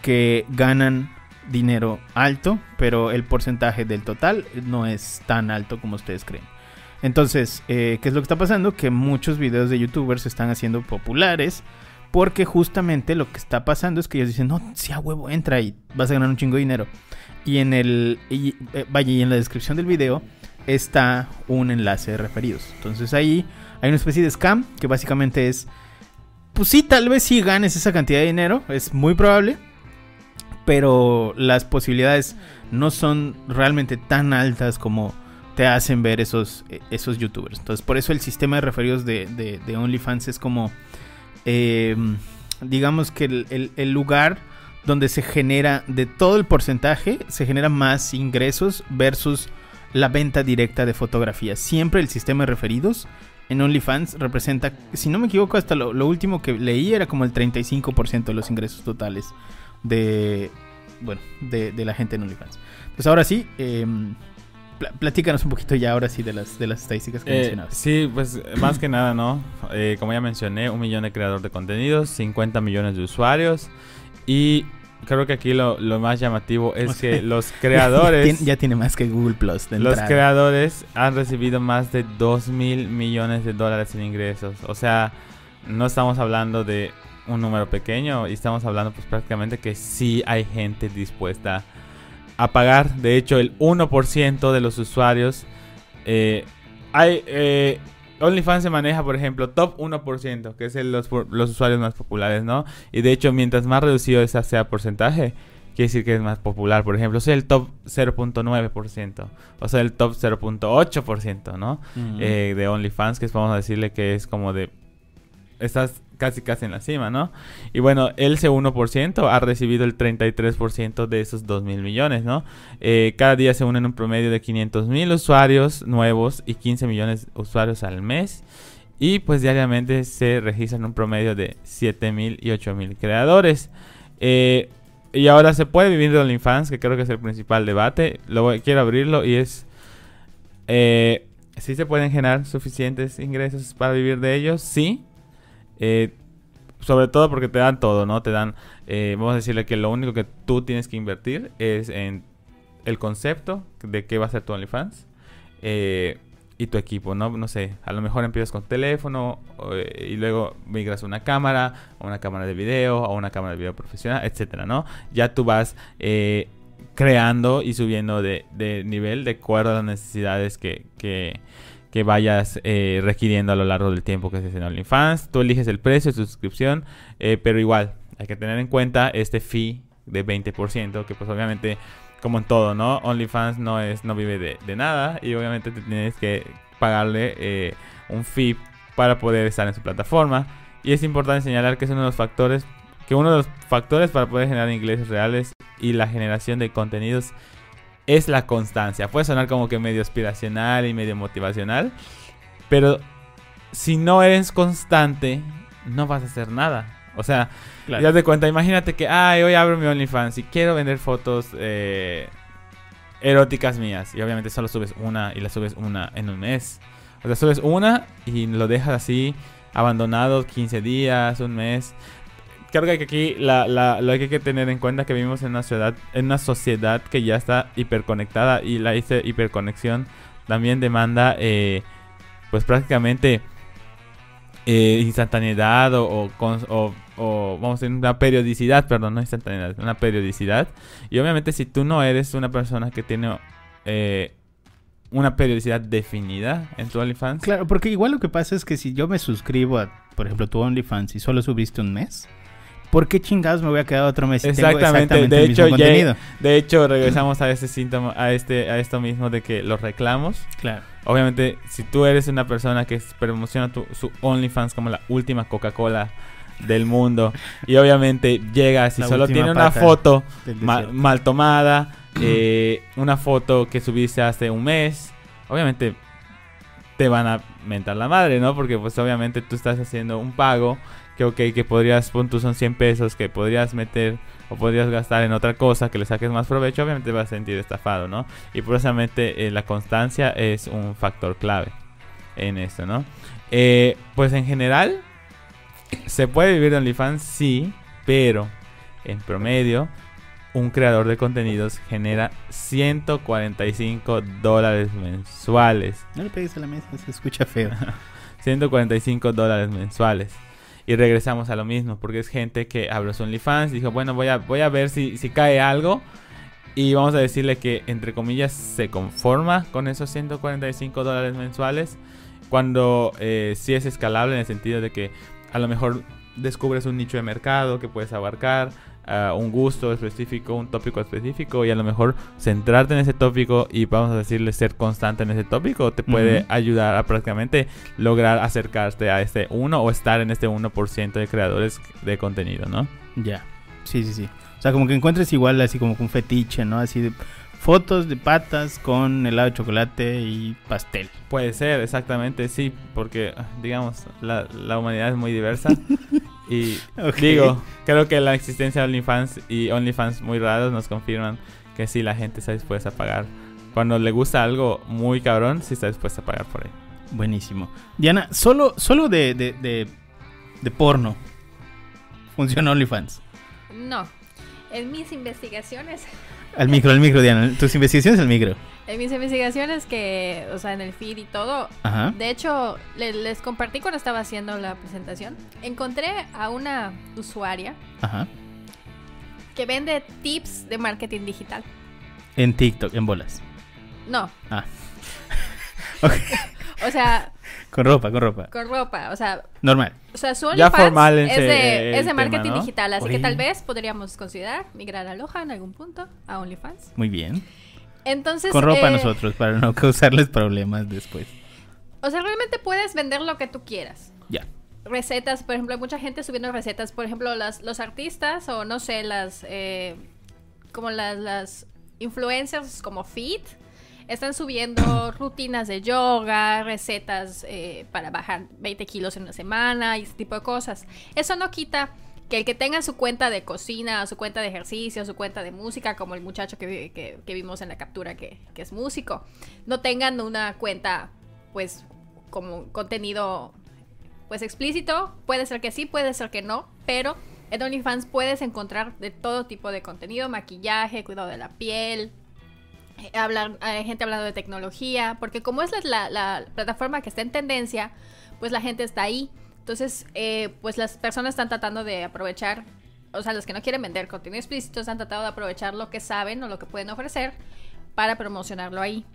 que ganan dinero alto, pero el porcentaje del total no es tan alto como ustedes creen. Entonces, eh, ¿qué es lo que está pasando? Que muchos videos de youtubers se están haciendo populares porque justamente lo que está pasando es que ellos dicen, no, si a huevo, entra y vas a ganar un chingo de dinero. Y en el, y, eh, vaya, y en la descripción del video está un enlace de referidos. Entonces ahí hay una especie de scam que básicamente es, pues sí, tal vez sí ganes esa cantidad de dinero, es muy probable, pero las posibilidades no son realmente tan altas como te hacen ver esos, esos youtubers. Entonces, por eso el sistema de referidos de, OnlyFans es como, em, digamos que el, lugar donde se genera de todo el porcentaje, se genera más ingresos versus la venta directa de fotografías. Siempre el sistema de referidos en OnlyFans representa, si no me equivoco, hasta lo, lo último que leí era como el 35% de los ingresos totales de, bueno, de, la gente en OnlyFans. Pues ahora sí, em, platícanos un poquito ya ahora sí de las, de las estadísticas que eh, mencionabas. Sí, pues más que nada, ¿no? Eh, como ya mencioné, un millón de creadores de contenidos, 50 millones de usuarios y creo que aquí lo, más llamativo es que los creadores... ya tiene más que Google Plus. los creadores han recibido más de 2 mil millones de dólares en ingresos. O sea, no estamos hablando de un número pequeño y estamos hablando pues prácticamente que sí hay gente dispuesta a pagar. De hecho, el 1% de los usuarios eh, hay... Eh, OnlyFans se maneja, por ejemplo, top 1%, que es el, los, los, usuarios más populares, ¿no? Y de hecho, mientras más reducido ese sea porcentaje, quiere decir que es más popular. Por ejemplo, es el top 0.9%, o sea, el top 0.8%, ¿no? Eh, de OnlyFans, que es, vamos a decirle que es como de... Estás casi casi en la cima, ¿no? Y bueno, ese 1% ha recibido el 33% de esos 2 mil millones, ¿no? Eh, cada día se unen un promedio de 500 mil usuarios nuevos y 15 millones de usuarios al mes. Y pues diariamente se registran un promedio de 7 mil y 8 mil creadores. Eh, y ahora se puede vivir de OnlyFans, que creo que es el principal debate. Lo quiero abrirlo y es... Eh, ¿Sí se pueden generar suficientes ingresos para vivir de ellos? Sí, eh, sobre todo porque te dan todo, ¿no? Te dan, eh, vamos a decirle que lo único que tú tienes que invertir es en el concepto de qué va a ser tu OnlyFans eh, y tu equipo, ¿no? No sé, a lo mejor empiezas con teléfono y luego migras a una cámara, a una cámara de video, a una cámara de video profesional, etcétera, ¿no? Ya tú vas creando y subiendo de, nivel de acuerdo a las necesidades que que vayas eh, requiriendo a lo largo del tiempo que estés en OnlyFans. Tú eliges el precio de suscripción, eh, pero igual hay que tener en cuenta este fee de 20%, que pues obviamente como en todo, ¿no? OnlyFans no es no vive de, nada y obviamente te tienes que pagarle eh, un fee para poder estar en su plataforma. Y es importante señalar que es uno de los factores, que uno de los factores para poder generar ingresos reales y la generación de contenidos es la constancia. Puede sonar como que medio aspiracional y medio motivacional, pero si no eres constante, no vas a hacer nada. O sea, ya te cuenta, imagínate que, ay, hoy abro mi OnlyFans y quiero vender fotos eh, eróticas mías. Y obviamente solo subes una y la subes una en un mes. O sea, subes una y lo dejas así abandonado 15 días, un mes creo que aquí la, lo que hay que tener en cuenta que vivimos en una ciudad, en una sociedad que ya está hiperconectada y la hiperconexión también demanda eh, pues prácticamente eh, instantaneidad o, o vamos a decir una periodicidad, perdón, no instantaneidad, una periodicidad. Y obviamente si tú no eres una persona que tiene eh, una periodicidad definida en tu OnlyFans. Claro, porque igual lo que pasa es que si yo me suscribo a, por ejemplo, tu OnlyFans y solo subiste un mes, ¿por qué chingados me voy a quedar otro mes? si tengo Exactamente, de el mismo hecho, ya- contenido? de hecho regresamos a ese síntoma, a este, a esto mismo de que los reclamos. Claro. Obviamente, si tú eres una persona que promociona tu, su OnlyFans como la última Coca-Cola del mundo y obviamente llegas y La solo tiene una foto del ma- desierto. mal tomada, eh, una foto que subiste hace un mes, obviamente te van a mentar la madre, ¿no? Porque pues obviamente tú estás haciendo un pago que ok, que podrías, pon tú son 100 pesos, que podrías meter o podrías gastar en otra cosa que le saques más provecho, obviamente te vas a sentir estafado, ¿no? Y precisamente eh, la constancia es un factor clave en esto, ¿no? Eh, pues en general, se puede vivir de OnlyFans, sí, pero en promedio, un creador de contenidos genera 145 dólares mensuales. No le pegues a la mesa, se escucha feo. 145 dólares mensuales. Y regresamos a lo mismo, porque es gente que abrió su OnlyFans dijo, bueno, voy a, voy a ver si, si cae algo. Y vamos a decirle que, entre comillas, se conforma con esos 145 dólares mensuales. Cuando eh, sí es escalable en el sentido de que a lo mejor descubres un nicho de mercado que puedes abarcar, un gusto específico, un tópico específico y a lo mejor centrarte en ese tópico y vamos a decirle ser constante en ese tópico te puede ayudar a prácticamente lograr acercarte a este 1 o estar en este 1% de creadores de contenido, ¿no? Ya. Sí, sí, sí. O sea, como que encuentres igual así como un fetiche, ¿no? Así de fotos de patas con helado de chocolate y pastel. Puede ser, exactamente, sí, porque digamos, la, la humanidad es muy diversa y digo, creo que la existencia de OnlyFans y OnlyFans muy raros nos confirman que sí, la gente está dispuesta a pagar. Cuando le gusta algo muy cabrón, sí está dispuesta a pagar por él. Buenísimo. Diana, solo, solo de, de, de, de porno funciona OnlyFans. No. En mis investigaciones, Al micro, al micro, Diana. Tus investigaciones al micro. en mis investigaciones que, o sea, en el feed y todo, Ajá. de hecho, le- les compartí cuando estaba haciendo la presentación, encontré a una usuaria Ajá. que vende tips de marketing digital. En TikTok, en bolas. No, Ah. Ok. O sea, Con ropa, con ropa. con ropa, o sea, Normal. o sea, su Ya OnlyFans formálense es de, es de tema, marketing ¿no? digital, así Oye. que tal vez podríamos considerar migrar a Loja en algún punto a OnlyFans. Muy bien. Entonces, Con ropa eh, nosotros para no causarles problemas después. O sea, realmente puedes vender lo que tú quieras. Ya. Recetas, por ejemplo, hay mucha gente subiendo recetas. Por ejemplo, las, los artistas o no sé, las. eh, como las, las influencers como Fit. Están subiendo rutinas de yoga, recetas eh, para bajar 20 kilos en una semana y ese tipo de cosas. Eso no quita que el que tenga su cuenta de cocina, su cuenta de ejercicio, su cuenta de música, como el muchacho que, que- que vimos en la captura que, que es músico, no tengan una cuenta, pues, como contenido, pues, explícito. Puede ser que sí, puede ser que no, pero en OnlyFans puedes encontrar de todo tipo de contenido, maquillaje, cuidado de la piel, hablar, hay gente hablando de tecnología, porque como es la, la- la plataforma que está en tendencia, pues la gente está ahí. Entonces, eh, pues las personas están tratando de aprovechar, o sea, los que no quieren vender contenido explícito están tratando de aprovechar lo que saben o lo que pueden ofrecer para promocionarlo ahí.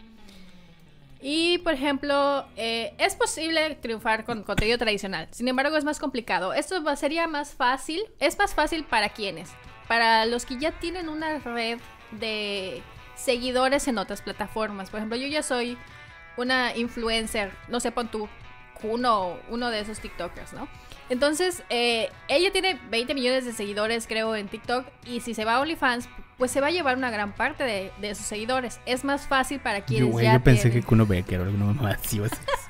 Y, por ejemplo, eh, es posible triunfar con contenido tradicional. Sin embargo, es más complicado. Esto sería más fácil. Es más fácil para quienes. Para los que ya tienen una red de seguidores en otras plataformas. Por ejemplo, yo ya soy una influencer, no sé, pon tú, uno, uno de esos TikTokers, ¿no? Entonces, eh, ella tiene 20 millones de seguidores, creo, en TikTok. Y si se va a OnlyFans, pues se va a llevar una gran parte de, de sus seguidores. Es más fácil para Yo, quienes güey, ya yo pensé tienen. que Kuno Becker o alguna mamá así.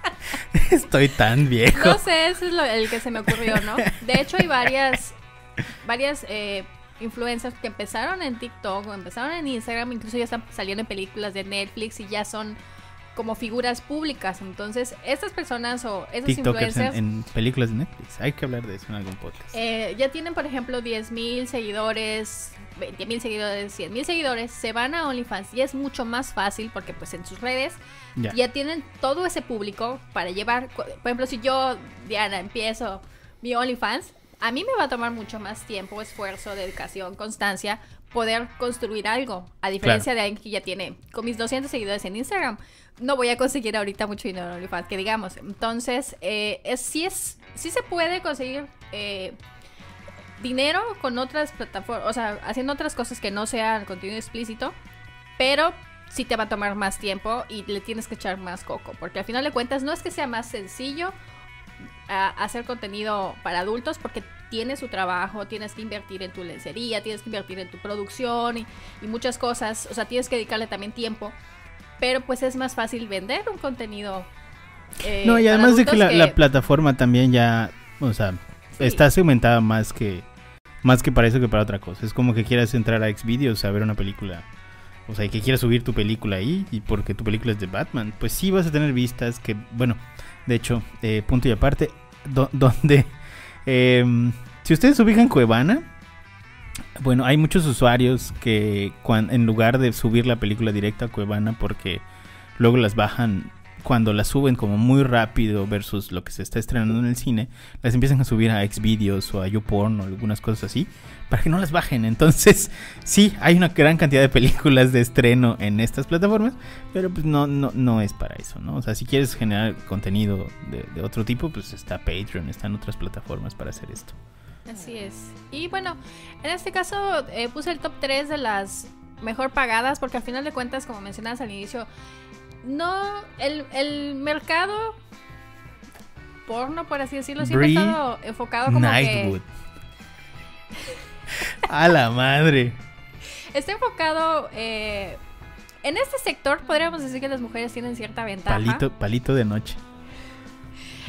Estoy tan viejo. No sé, ese es lo, el que se me ocurrió, ¿no? De hecho, hay varias, varias eh, influencers que empezaron en TikTok o empezaron en Instagram, incluso ya están saliendo en películas de Netflix y ya son como figuras públicas. Entonces, estas personas o esos TikTokers en, influencers en películas de Netflix. Hay que hablar de eso en algún podcast. eh, ya tienen, por ejemplo, 10.000 seguidores, 20.000 seguidores, 100.000 seguidores, se van a OnlyFans y es mucho más fácil porque pues en sus redes ya. ya tienen todo ese público para llevar. Por ejemplo, si yo, Diana, empiezo mi OnlyFans, a mí me va a tomar mucho más tiempo, esfuerzo, dedicación, constancia poder construir algo. A diferencia de alguien que ya tiene, con mis 200 seguidores en Instagram, no voy a conseguir ahorita mucho dinero en OnlyFans, que digamos. Entonces, eh, es, sí, es, sí se puede conseguir eh, dinero con otras plataformas, o sea, haciendo otras cosas que no sean contenido explícito, pero sí te va a tomar más tiempo y le tienes que echar más coco, porque al final de cuentas no es que sea más sencillo hacer contenido para adultos, porque tienes su trabajo, tienes que invertir en tu lencería, tienes que invertir en tu producción y, muchas cosas, o sea, tienes que dedicarle también tiempo, pero pues es más fácil vender un contenido. Eh, no, y además de que la, plataforma también ya, o sea, está segmentada más que más que para eso que para otra cosa. Es como que quieras entrar a Xvideos a ver una película. O sea, y que quieras subir tu película ahí y porque tu película es de Batman. Pues sí vas a tener vistas que, bueno, de hecho, eh, punto y aparte, donde... Em, si ustedes ubican Cuevana, bueno, hay muchos usuarios que en lugar de subir la película directa a Cuevana porque luego las bajan cuando las suben como muy rápido versus lo que se está estrenando en el cine, las empiezan a subir a Xvideos o a YouPorn o algunas cosas así, para que no las bajen. Entonces, sí, hay una gran cantidad de películas de estreno en estas plataformas, pero pues no, no, no es para eso, ¿no? O sea, si quieres generar contenido de, otro tipo, pues está Patreon, están otras plataformas para hacer esto. Así es. Y bueno, en este caso eh, puse el top 3 de las mejor pagadas, porque al final de cuentas, como mencionabas al inicio, no, el, el mercado porno, por así decirlo, siempre ha estado enfocado como Nightwood. A la madre. Está enfocado eh, en este sector. Podríamos decir que las mujeres tienen cierta ventaja. Palito, palito de noche.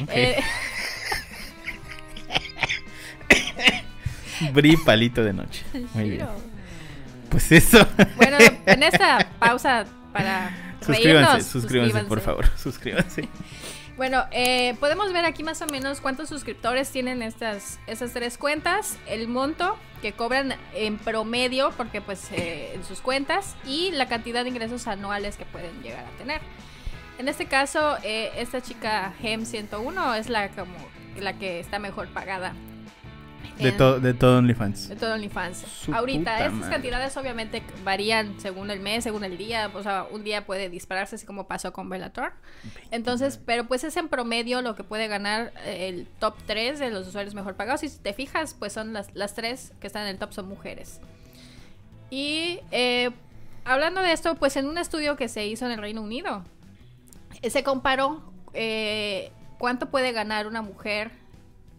Eh, Bri palito de noche. Muy bien. Pues eso. Bueno, en esta pausa para Suscríbanse, suscríbanse, por favor, suscríbanse. Bueno, eh, podemos ver aquí más o menos cuántos suscriptores tienen estas, estas tres cuentas, el monto que cobran en promedio, porque pues eh, en sus cuentas, y la cantidad de ingresos anuales que pueden llegar a tener. En este caso, eh, esta chica Gem 101 es la como la que está mejor pagada de, todo de todo OnlyFans. De todo OnlyFans. Ahorita, estas cantidades obviamente varían según el mes, según el día. O sea, un día puede dispararse, así como pasó con Bellator. Entonces, pero pues es en promedio lo que puede ganar eh, el top 3 de los usuarios mejor pagados. Y si te fijas, pues son las, las tres que están en el top, son mujeres. Y eh, hablando de esto, pues en un estudio que se hizo en el Reino Unido, se comparó eh, cuánto puede ganar una mujer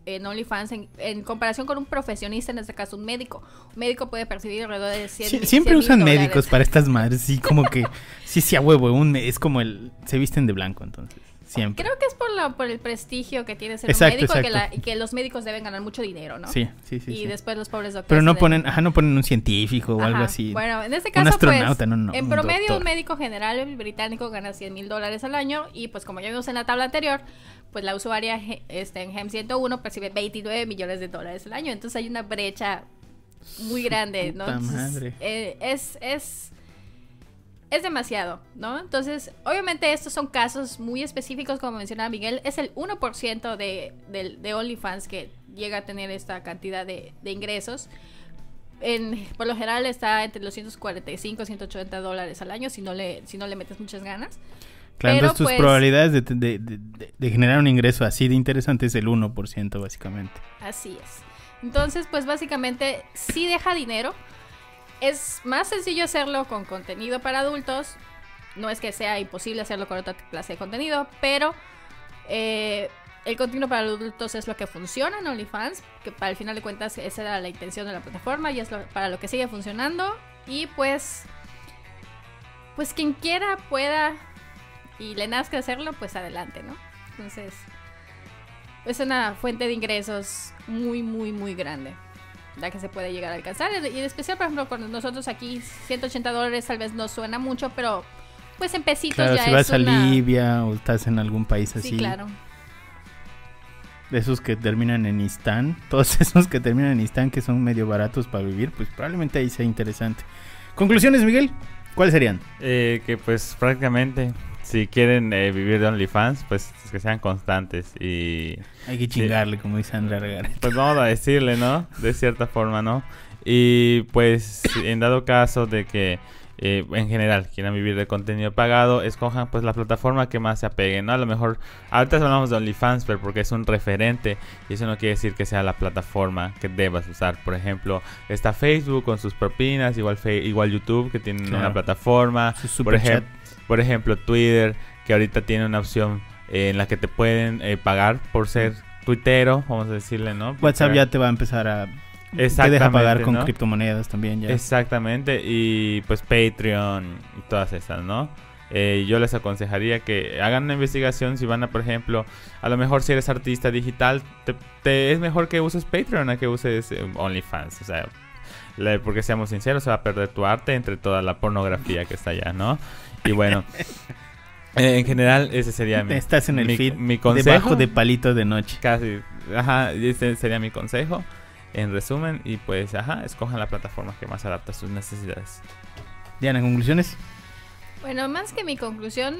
en OnlyFans en, comparación con un profesionista, en este caso un médico. Un médico puede percibir alrededor de 100 Siempre usan médicos para estas madres, sí, como que, sí, sí, a huevo, un, es como el, se visten de blanco entonces. Siempre. Creo que es por, la, por el prestigio que tiene ser un médico y que, los médicos deben ganar mucho dinero, ¿no? Sí, sí, sí. Y después los pobres doctores. Pero no ponen, ajá, no ponen un científico o algo así. Bueno, en este caso, un astronauta, pues, no, no, en promedio un, médico general británico gana 100 mil dólares al año y pues como ya vimos en la tabla anterior, pues la usuaria este, en GEM 101 percibe 29 millones de dólares al año. Entonces hay una brecha muy grande, ¿no? Eh, es, es, es demasiado, ¿no? Entonces, obviamente estos son casos muy específicos, como mencionaba Miguel, es el 1% de, de, de OnlyFans que llega a tener esta cantidad de, de ingresos. En, por lo general está entre los 145 y 180 dólares al año si no le, si no le metes muchas ganas. Claro, entonces tus pues, probabilidades de, de, generar un ingreso así de interesante es el 1%, básicamente. Así es. Entonces, pues básicamente, si deja dinero. Es más sencillo hacerlo con contenido para adultos. No es que sea imposible hacerlo con otra clase de contenido, pero eh, el contenido para adultos es lo que funciona en OnlyFans, que para el final de cuentas esa era la intención de la plataforma y es para lo que sigue funcionando. Y pues, pues quien quiera pueda y le nazca hacerlo, pues adelante, ¿no? Entonces, es una fuente de ingresos muy, muy, muy grande la que se puede llegar a alcanzar. Y en especial, por ejemplo, con nosotros aquí, 180 dólares tal vez no suena mucho, pero pues en pesitos claro, ya si vas a Libia o estás en algún país así. Sí, claro. De esos que terminan en Istán, todos esos que terminan en Istán que son medio baratos para vivir, pues probablemente ahí sea interesante. Conclusiones, Miguel, ¿cuáles serían? Eh, que pues prácticamente si quieren eh, vivir de OnlyFans, pues que sean constantes y... Hay que chingarle, como dice Andrea Regar. Pues vamos a decirle, ¿no? De cierta forma, ¿no? Y pues en dado caso de que eh, en general quieran vivir de contenido pagado, escojan pues la plataforma que más se apegue, ¿no? A lo mejor, ahorita hablamos de OnlyFans, pero porque es un referente y eso no quiere decir que sea la plataforma que debas usar. Por ejemplo, está Facebook con sus propinas, igual, igual YouTube que tienen Claro. una plataforma. Por, superchat. Por ejemplo, Twitter, que ahorita tiene una opción eh, en la que te pueden eh, pagar por ser tuitero, vamos a decirle, ¿no? WhatsApp ya te va a empezar a... Te deja pagar con ¿no? criptomonedas también ya. Exactamente, y pues Patreon y todas esas, ¿no? Eh, yo les aconsejaría que hagan una investigación si van a, por ejemplo, a lo mejor si eres artista digital, te, te- es mejor que uses Patreon a que uses eh, OnlyFans, o sea, le- porque seamos sinceros, se va a perder tu arte entre toda la pornografía que está allá, ¿no? Y bueno, eh, en general ese sería mi, Estás en el mi- feed mi consejo. debajo de palito de noche. Casi, ajá, ese sería mi consejo. En resumen, y pues, ajá, escojan la plataforma que más adapta a sus necesidades. Diana, conclusiones. Bueno, más que mi conclusión,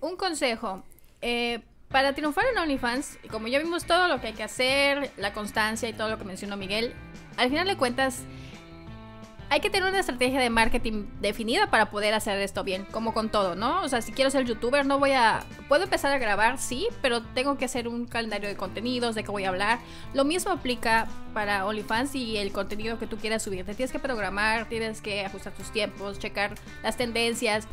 un consejo. Eh, para triunfar en OnlyFans, y como ya vimos todo lo que hay que hacer, la constancia y todo lo que mencionó Miguel, al final de cuentas, hay que tener una estrategia de marketing definida para poder hacer esto bien, como con todo, ¿no? O sea, si quiero ser youtuber, no voy a... Puedo empezar a grabar, sí, pero tengo que hacer un calendario de contenidos, de qué voy a hablar. Lo mismo aplica para OnlyFans y el contenido que tú quieras subir. Tienes que programar, tienes que ajustar tus tiempos, checar las tendencias.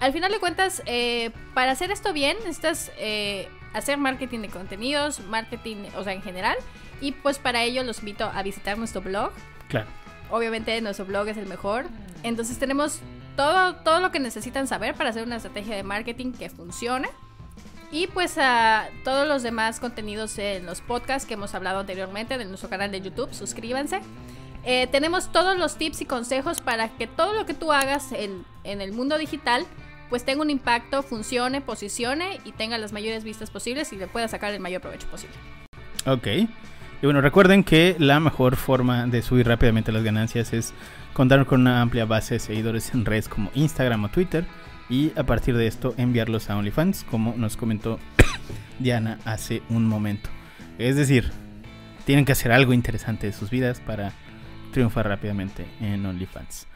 Al final de cuentas, eh, para hacer esto bien, necesitas eh, hacer marketing de contenidos, marketing, o sea, en general. Y pues para ello los invito a visitar nuestro blog. Claro. Obviamente nuestro blog es el mejor. Entonces tenemos todo, todo lo que necesitan saber para hacer una estrategia de marketing que funcione. Y pues a todos los demás contenidos en los podcasts que hemos hablado anteriormente de nuestro canal de YouTube, suscríbanse. Eh, tenemos todos los tips y consejos para que todo lo que tú hagas en, en el mundo digital pues tenga un impacto, funcione, posicione y tenga las mayores vistas posibles y le pueda sacar el mayor provecho posible. Ok. Y bueno, recuerden que la mejor forma de subir rápidamente las ganancias es contar con una amplia base de seguidores en redes como Instagram o Twitter y a partir de esto enviarlos a OnlyFans, como nos comentó Diana hace un momento. Es decir, tienen que hacer algo interesante de sus vidas para triunfar rápidamente en OnlyFans.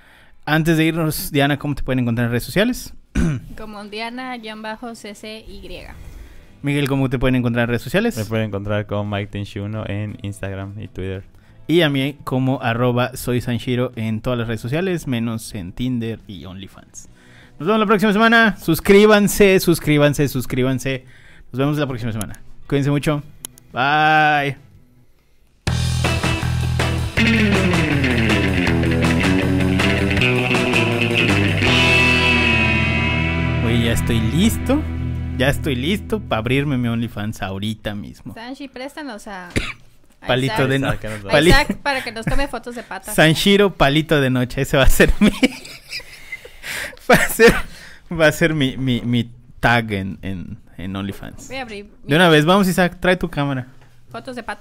Antes de irnos, Diana, ¿cómo te pueden encontrar en redes sociales? Como Diana-CCY. Miguel, ¿cómo te pueden encontrar en redes sociales? Me pueden encontrar con Mike Tenshuno en Instagram y Twitter. Y a mí como arroba soy Sanshiro en todas las redes sociales, menos en Tinder y OnlyFans. Nos vemos la próxima semana. Suscríbanse, suscríbanse, suscríbanse. Nos vemos la próxima semana. Cuídense mucho. Bye. Oye, ya estoy listo. Ya estoy listo para abrirme mi OnlyFans ahorita mismo. Sanchi, préstanos a... a Palito Isaac. de no- Isaac, que nos va- A pali- para que nos tome fotos de patas. Sanshiro Palito de Noche. Ese va a ser mi. va a ser, va a ser mi, mi, mi tag en, en, en OnlyFans. Voy a abrir De una vez, vamos, Isaac, trae tu cámara. fotos de patas.